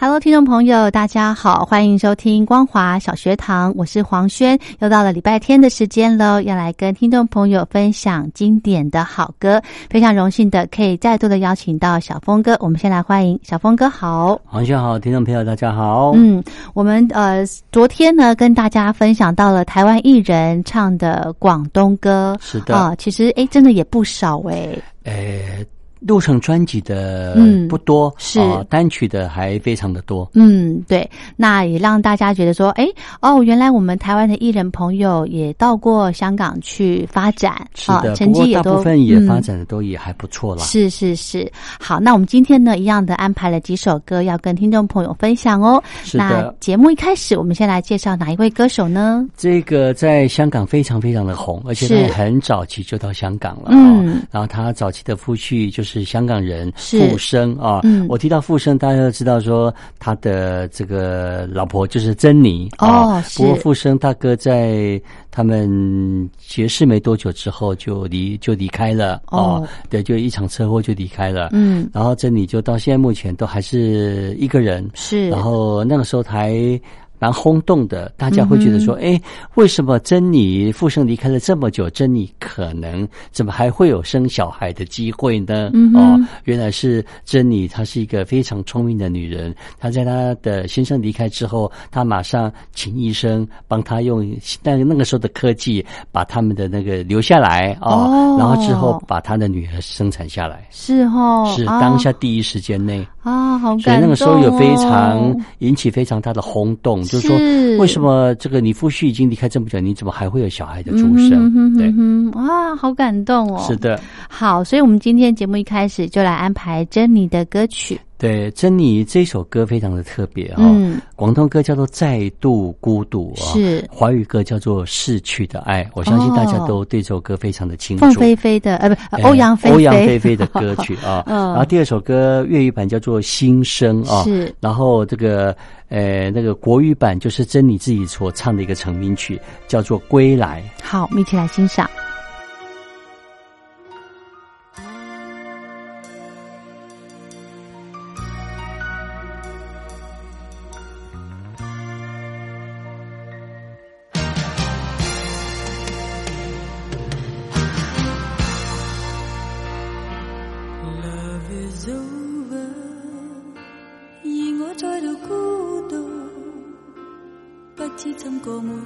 Hello，听众朋友，大家好，欢迎收听光华小学堂，我是黄轩。又到了礼拜天的时间喽，要来跟听众朋友分享经典的好歌。非常荣幸的可以再度的邀请到小峰哥，我们先来欢迎小峰哥。好，黄轩好，听众朋友大家好。嗯，我们呃昨天呢跟大家分享到了台湾艺人唱的广东歌，是的啊，其实哎真的也不少哎。诶。录成专辑的不多，是单曲的还非常的多。嗯，对，那也让大家觉得说，哎，哦，原来我们台湾的艺人朋友也到过香港去发展啊，成绩也都也发展的都也还不错了。是是是，好，那我们今天呢，一样的安排了几首歌要跟听众朋友分享哦。是节目一开始，我们先来介绍哪一位歌手呢？这个在香港非常非常的红，而且他很早期就到香港了，嗯，然后他早期的夫婿就是。是香港人傅生啊，我提到傅生，大家都知道说他的这个老婆就是珍妮啊。不过傅生大哥在他们结识没多久之后就离就离开了啊，对，就一场车祸就离开了。嗯，然后珍妮就到现在目前都还是一个人。是，然后那个时候还。蛮轰动的，大家会觉得说：“哎，为什么珍妮富生离开了这么久，珍妮可能怎么还会有生小孩的机会呢？”哦，原来是珍妮，她是一个非常聪明的女人。她在她的先生离开之后，她马上请医生帮她用那那个时候的科技把他们的那个留下来哦，然后之后把她的女儿生产下来。是哦，是当下第一时间内。啊，好！所以那个时候有非常引起非常大的轰动，就是说，为什么这个你夫婿已经离开这么久，你怎么还会有小孩的出生？对，啊，好感动哦！是的，好，所以我们今天节目一开始就来安排珍妮的歌曲。对，珍妮这首歌非常的特别嗯，广东歌叫做《再度孤独》，是华语歌叫做《逝去的爱》。我相信大家都对这首歌非常的清楚。凤飞飞的，呃不，欧阳欧阳菲菲的歌曲啊。嗯。然后第二首歌粤语版叫做《心声》啊，是。然后这个呃那个国语版就是珍妮自己所唱的一个成名曲，叫做《归来》。好，我们一起来欣赏。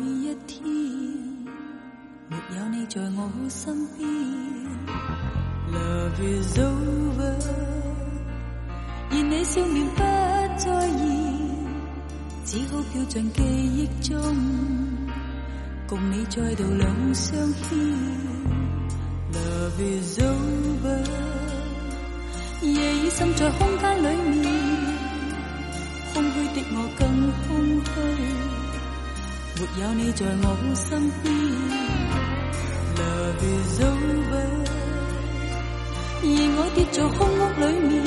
一天，沒有你在我身邊。Love is over，而你笑面不再現，只好飄進記憶中，共你再度兩相牽。Love is over，夜已滲在空間裏面，空虛的我更空虛。没有你在我身边，Love is over，而我跌在空屋里面，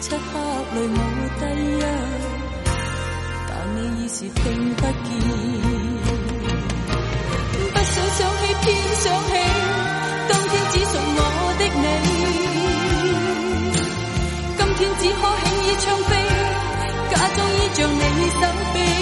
漆黑里无低泣，但你已是听不见。不想想起，偏想起，当天只属我的你，今天只可轻易窗扉，假装依着你身飞。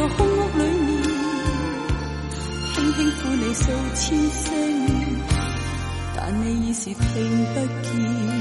在空屋里面，轻轻呼你数千声，但你已是听不见。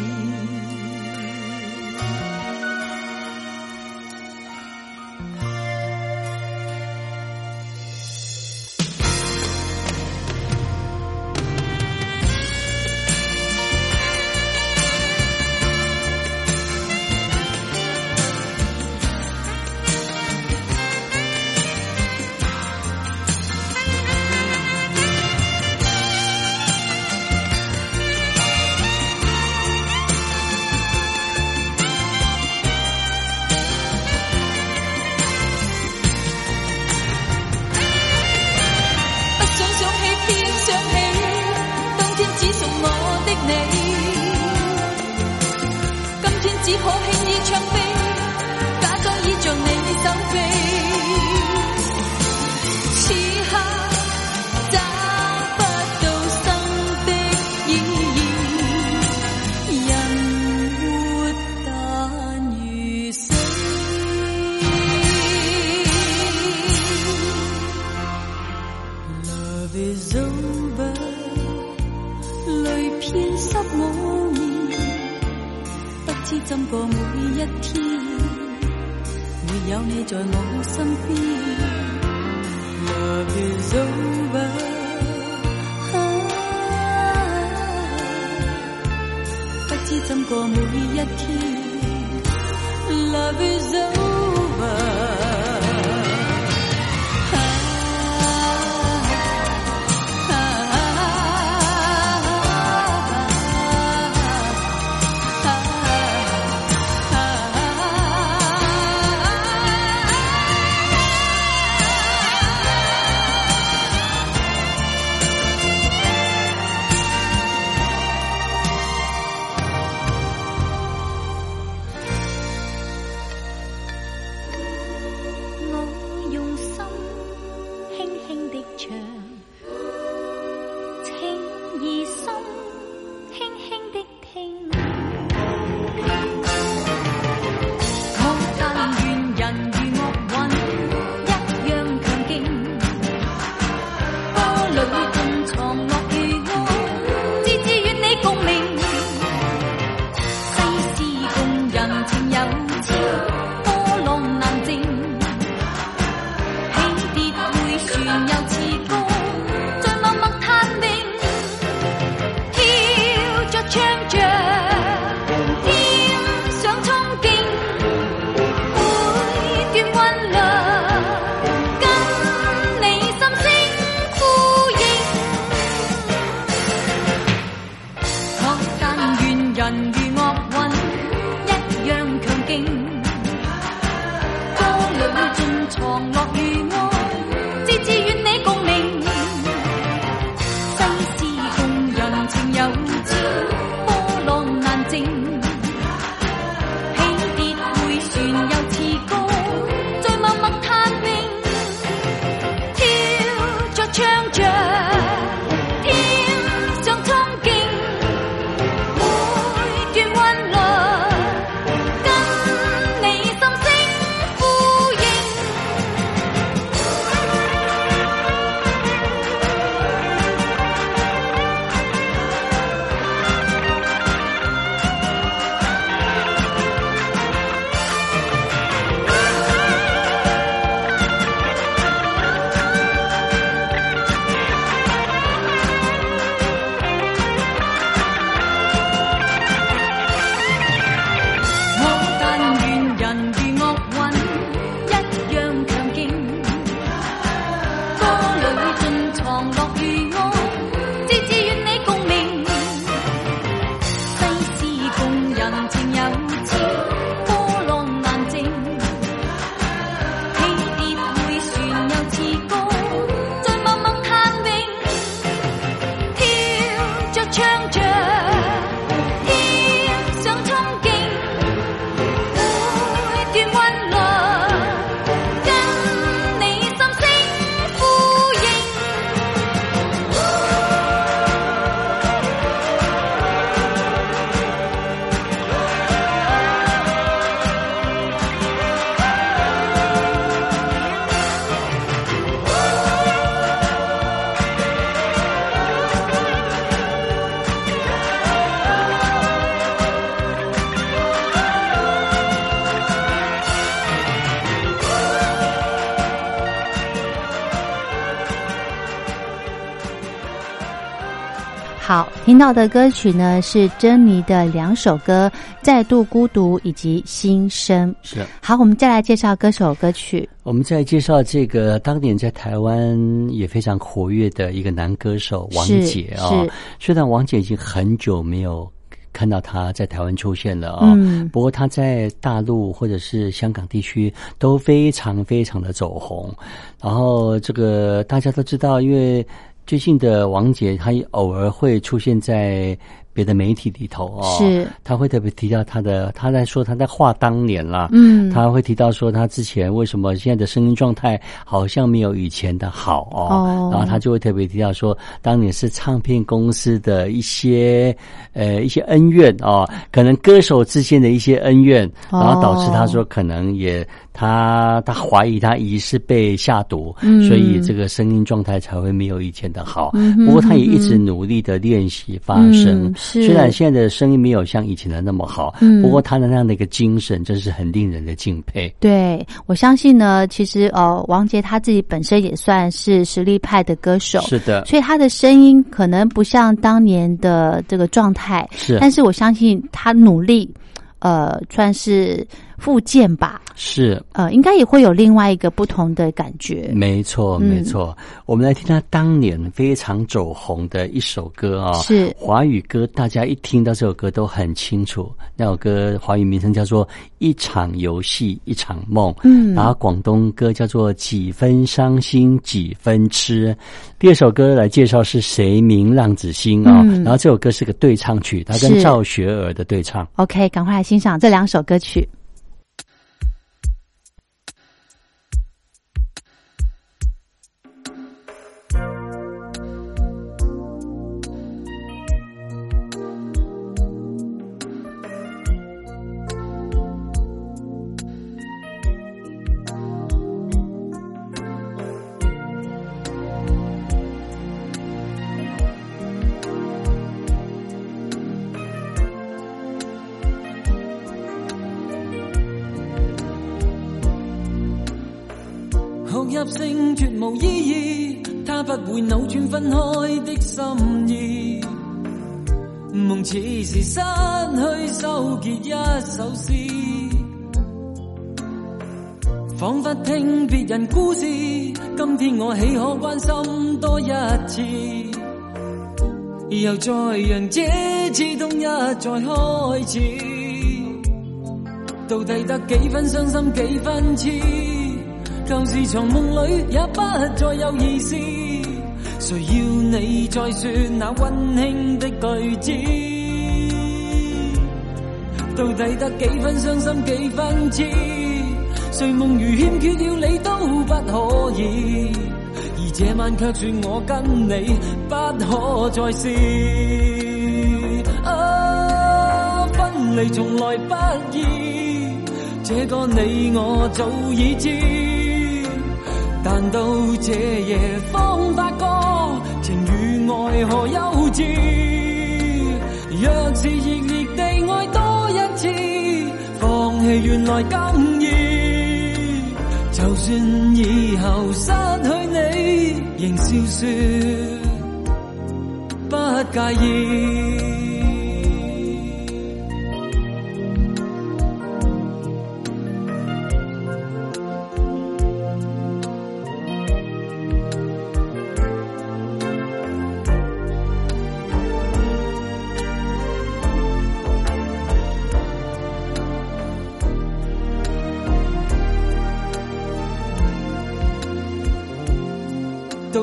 canım and 听到的歌曲呢是珍妮的两首歌《再度孤独》以及《心声》。是好，我们再来介绍歌手歌曲。我们再介绍这个当年在台湾也非常活跃的一个男歌手王杰啊。虽然王杰已经很久没有看到他在台湾出现了啊，不过他在大陆或者是香港地区都非常非常的走红。然后这个大家都知道，因为。最近的王姐，她偶尔会出现在别的媒体里头哦，是，她会特别提到她的，她在说她在画当年啦，嗯，她会提到说她之前为什么现在的声音状态好像没有以前的好哦，然后她就会特别提到说，当年是唱片公司的一些呃一些恩怨哦，可能歌手之间的一些恩怨，然后导致她说可能也。他他怀疑他疑似被下毒，所以这个声音状态才会没有以前的好。不过他也一直努力的练习发声，虽然现在的声音没有像以前的那么好，不过他的那样的一个精神真是很令人的敬佩。对，我相信呢，其实呃，王杰他自己本身也算是实力派的歌手，是的，所以他的声音可能不像当年的这个状态，是，但是我相信他努力，呃，算是。复健吧，是呃，应该也会有另外一个不同的感觉。没错，没错。我们来听他当年非常走红的一首歌啊，是华语歌，大家一听到这首歌都很清楚。那首歌华语名称叫做《一场游戏一场梦》，嗯，然后广东歌叫做《几分伤心几分痴》。第二首歌来介绍是谁名浪子心啊？然后这首歌是个对唱曲，他跟赵学而的对唱。OK，赶快来欣赏这两首歌曲。扭转分开的心意，梦似是失去收结一首诗，仿佛听别人故事。今天我岂可关心多一次？又再让这次冬一再开始，到底得几分伤心，几分痴？旧事从梦里也不再有意思。谁要你再说那温馨的句子？到底得几分伤心，几分痴？睡梦如欠缺了你都不可以，而这晚却说我跟你不可再试。啊，分离从来不易，这个你我早已知，但到这夜方发觉。爱何幼稚？若是热烈地爱多一次，放弃原来更易。就算以后失去你，仍笑说不介意。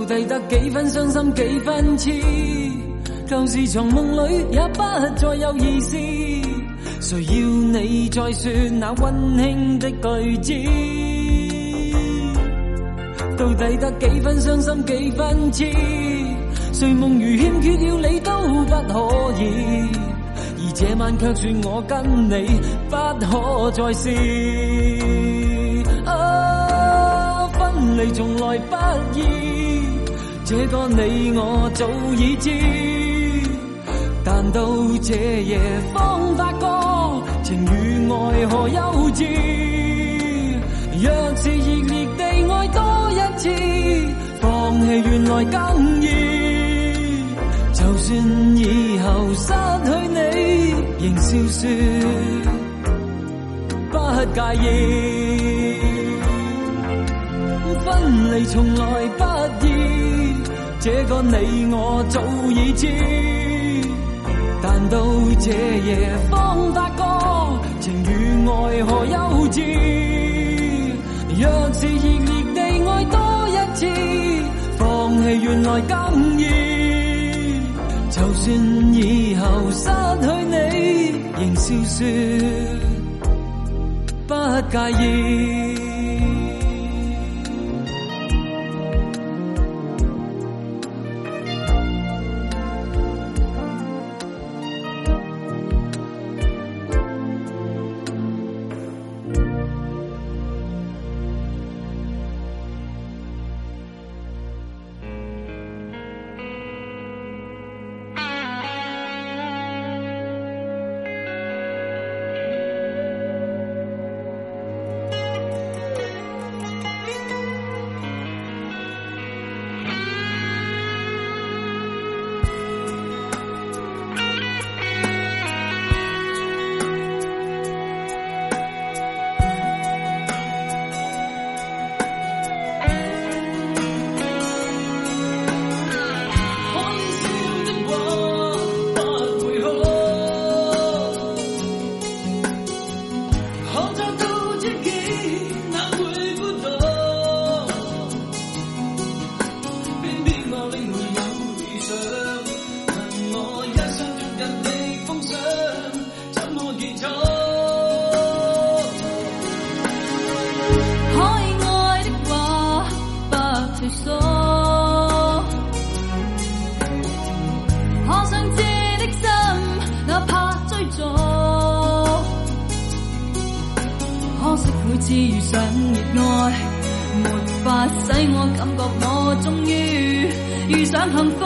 到底得几分伤心，几分痴？旧事从梦里也不再有意思。谁要你再说那温馨的句子？到底得几分伤心，几分痴？睡梦如欠缺了你都不可以。而这晚却说我跟你不可再试。啊，分离从来不易。这个你我早已知，但到这夜方发觉情与爱何幼稚。若是热烈地爱多一次，放弃原来更易。就算以后失去你，仍笑说不介意。分离从来不。这个你我早已知，但到这夜方发觉情与爱何幼稚。若是热烈地爱多一次，放弃原来甘意。就算以后失去你，仍笑说不介意。遇上幸福，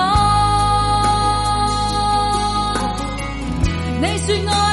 你说我。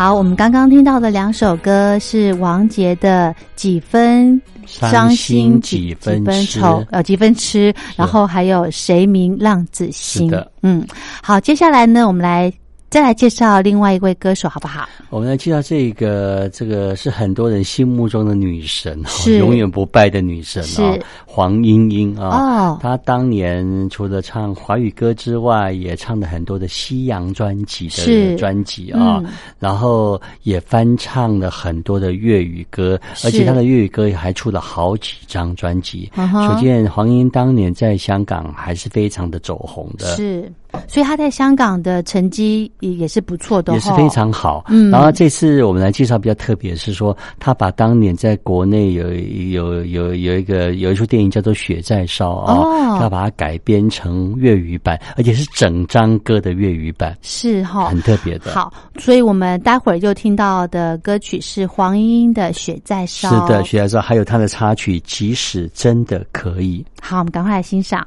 好，我们刚刚听到的两首歌是王杰的《几分伤心》、《几分几分愁》呃，《几分痴》，然后还有《谁明浪子心》。嗯，好，接下来呢，我们来。再来介绍另外一位歌手好不好？我们来介绍这个，这个是很多人心目中的女神，是永远不败的女神，是黄莺莺啊。她当年除了唱华语歌之外，也唱了很多的西洋专辑的专辑啊，然后也翻唱了很多的粤语歌，而且她的粤语歌也还出了好几张专辑。可见黄莺当年在香港还是非常的走红的。是。所以他在香港的成绩也也是不错的，也是非常好。嗯，然后这次我们来介绍比较特别，是说他把当年在国内有有有有一个有一出电影叫做《雪在烧》啊，他把它改编成粤语版，而且是整张歌的粤语版，是哈，很特别的。好，所以我们待会儿就听到的歌曲是黄莺莺的《雪在烧》，是的，《雪在烧》还有他的插曲《即使真的可以》。好，我们赶快来欣赏。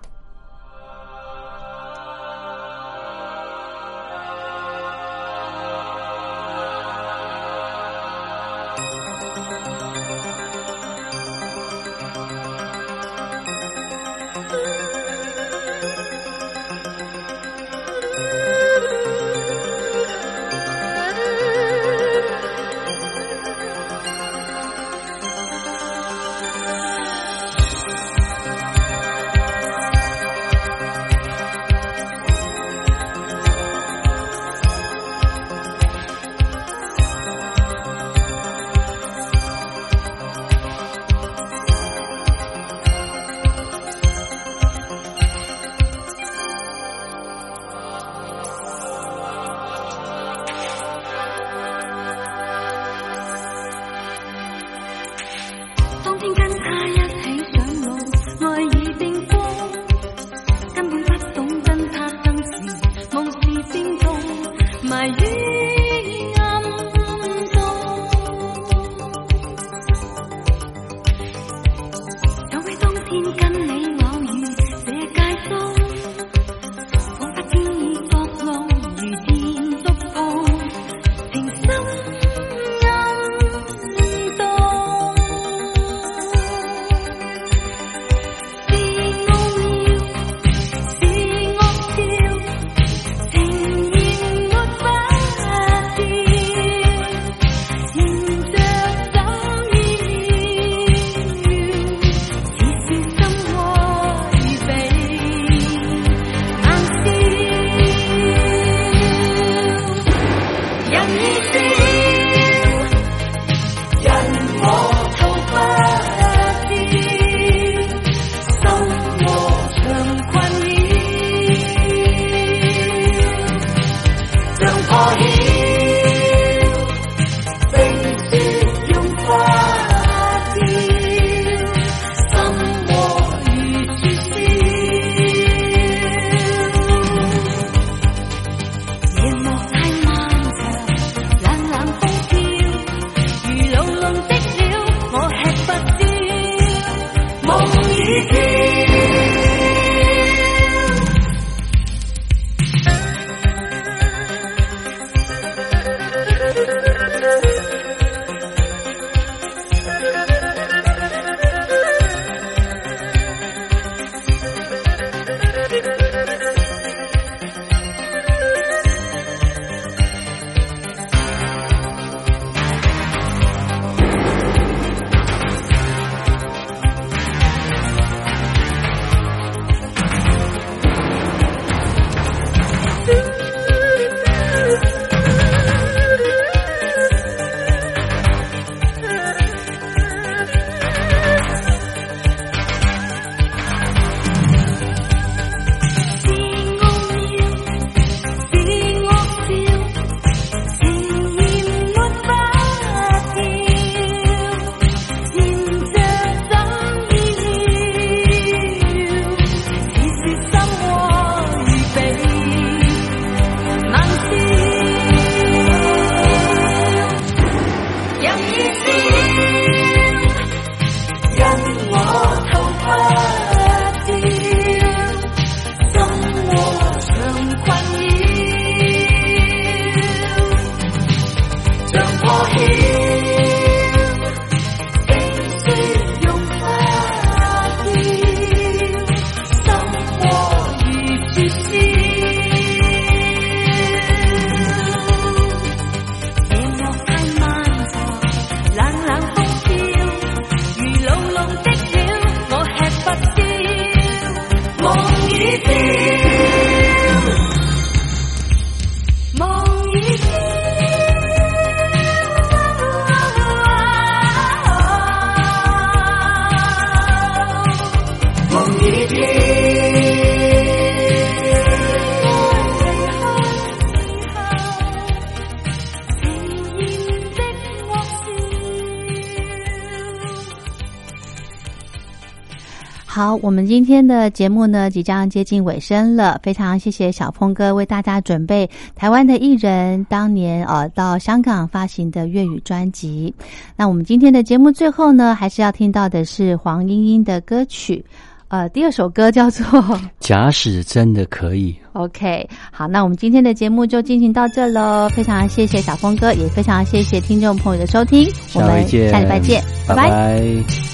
我们今天的节目呢即将接近尾声了，非常谢谢小峰哥为大家准备台湾的艺人当年呃到香港发行的粤语专辑。那我们今天的节目最后呢还是要听到的是黄莺莺的歌曲，呃，第二首歌叫做 《假使真的可以》。OK，好，那我们今天的节目就进行到这喽，非常谢谢小峰哥，也非常谢谢听众朋友的收听，我们下礼拜见，拜拜。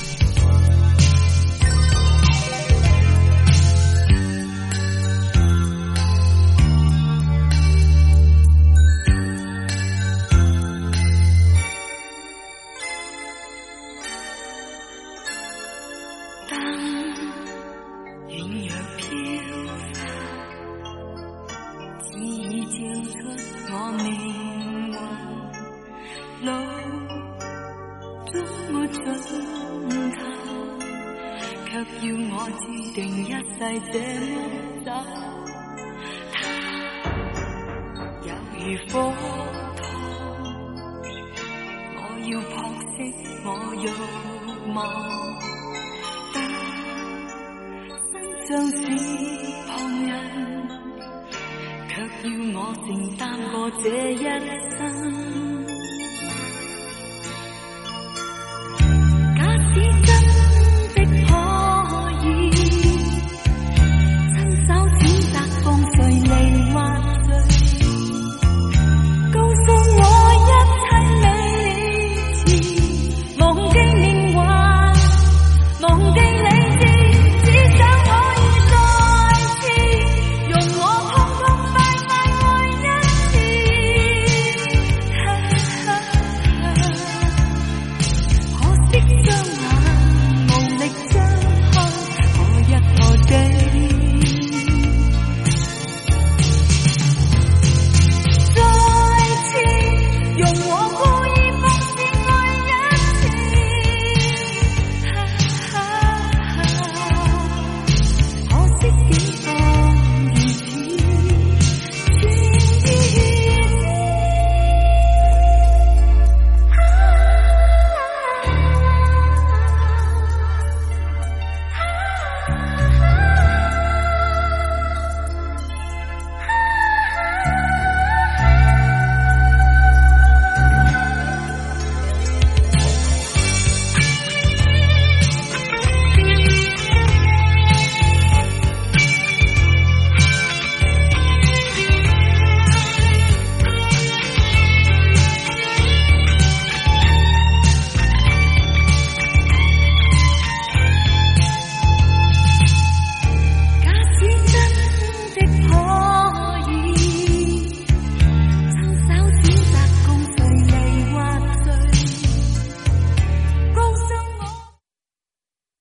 承担过这一生。